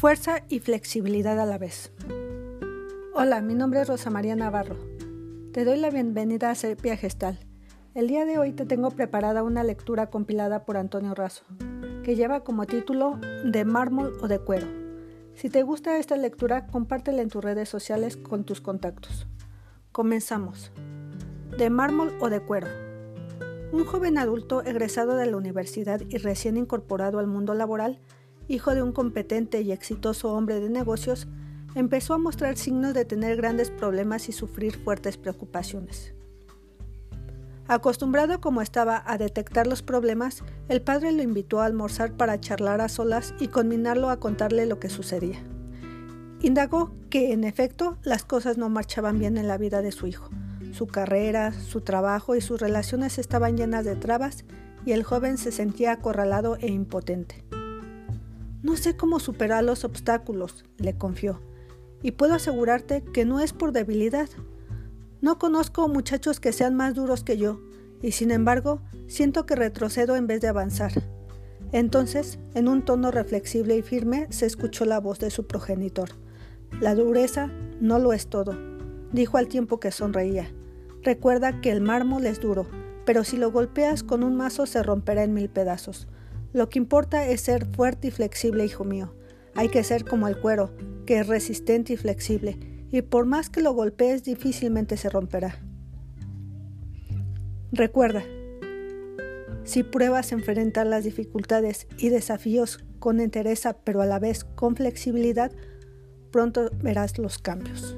Fuerza y flexibilidad a la vez. Hola, mi nombre es Rosa María Navarro. Te doy la bienvenida a Sepia Gestal. El día de hoy te tengo preparada una lectura compilada por Antonio Razo, que lleva como título De mármol o de cuero. Si te gusta esta lectura, compártela en tus redes sociales con tus contactos. Comenzamos. De mármol o de cuero. Un joven adulto egresado de la universidad y recién incorporado al mundo laboral hijo de un competente y exitoso hombre de negocios, empezó a mostrar signos de tener grandes problemas y sufrir fuertes preocupaciones. Acostumbrado como estaba a detectar los problemas, el padre lo invitó a almorzar para charlar a solas y conminarlo a contarle lo que sucedía. Indagó que, en efecto, las cosas no marchaban bien en la vida de su hijo. Su carrera, su trabajo y sus relaciones estaban llenas de trabas y el joven se sentía acorralado e impotente. No sé cómo superar los obstáculos, le confió, y puedo asegurarte que no es por debilidad. No conozco muchachos que sean más duros que yo, y sin embargo siento que retrocedo en vez de avanzar. Entonces, en un tono reflexible y firme, se escuchó la voz de su progenitor. La dureza no lo es todo, dijo al tiempo que sonreía. Recuerda que el mármol es duro, pero si lo golpeas con un mazo se romperá en mil pedazos. Lo que importa es ser fuerte y flexible, hijo mío. Hay que ser como el cuero, que es resistente y flexible, y por más que lo golpees difícilmente se romperá. Recuerda, si pruebas enfrentar las dificultades y desafíos con entereza, pero a la vez con flexibilidad, pronto verás los cambios.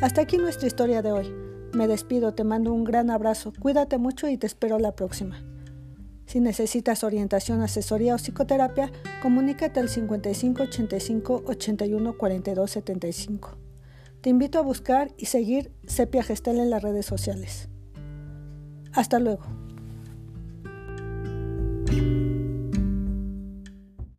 Hasta aquí nuestra historia de hoy. Me despido, te mando un gran abrazo, cuídate mucho y te espero la próxima. Si necesitas orientación, asesoría o psicoterapia, comunícate al 55 85 81 42 75. Te invito a buscar y seguir Sepia Gestel en las redes sociales. Hasta luego.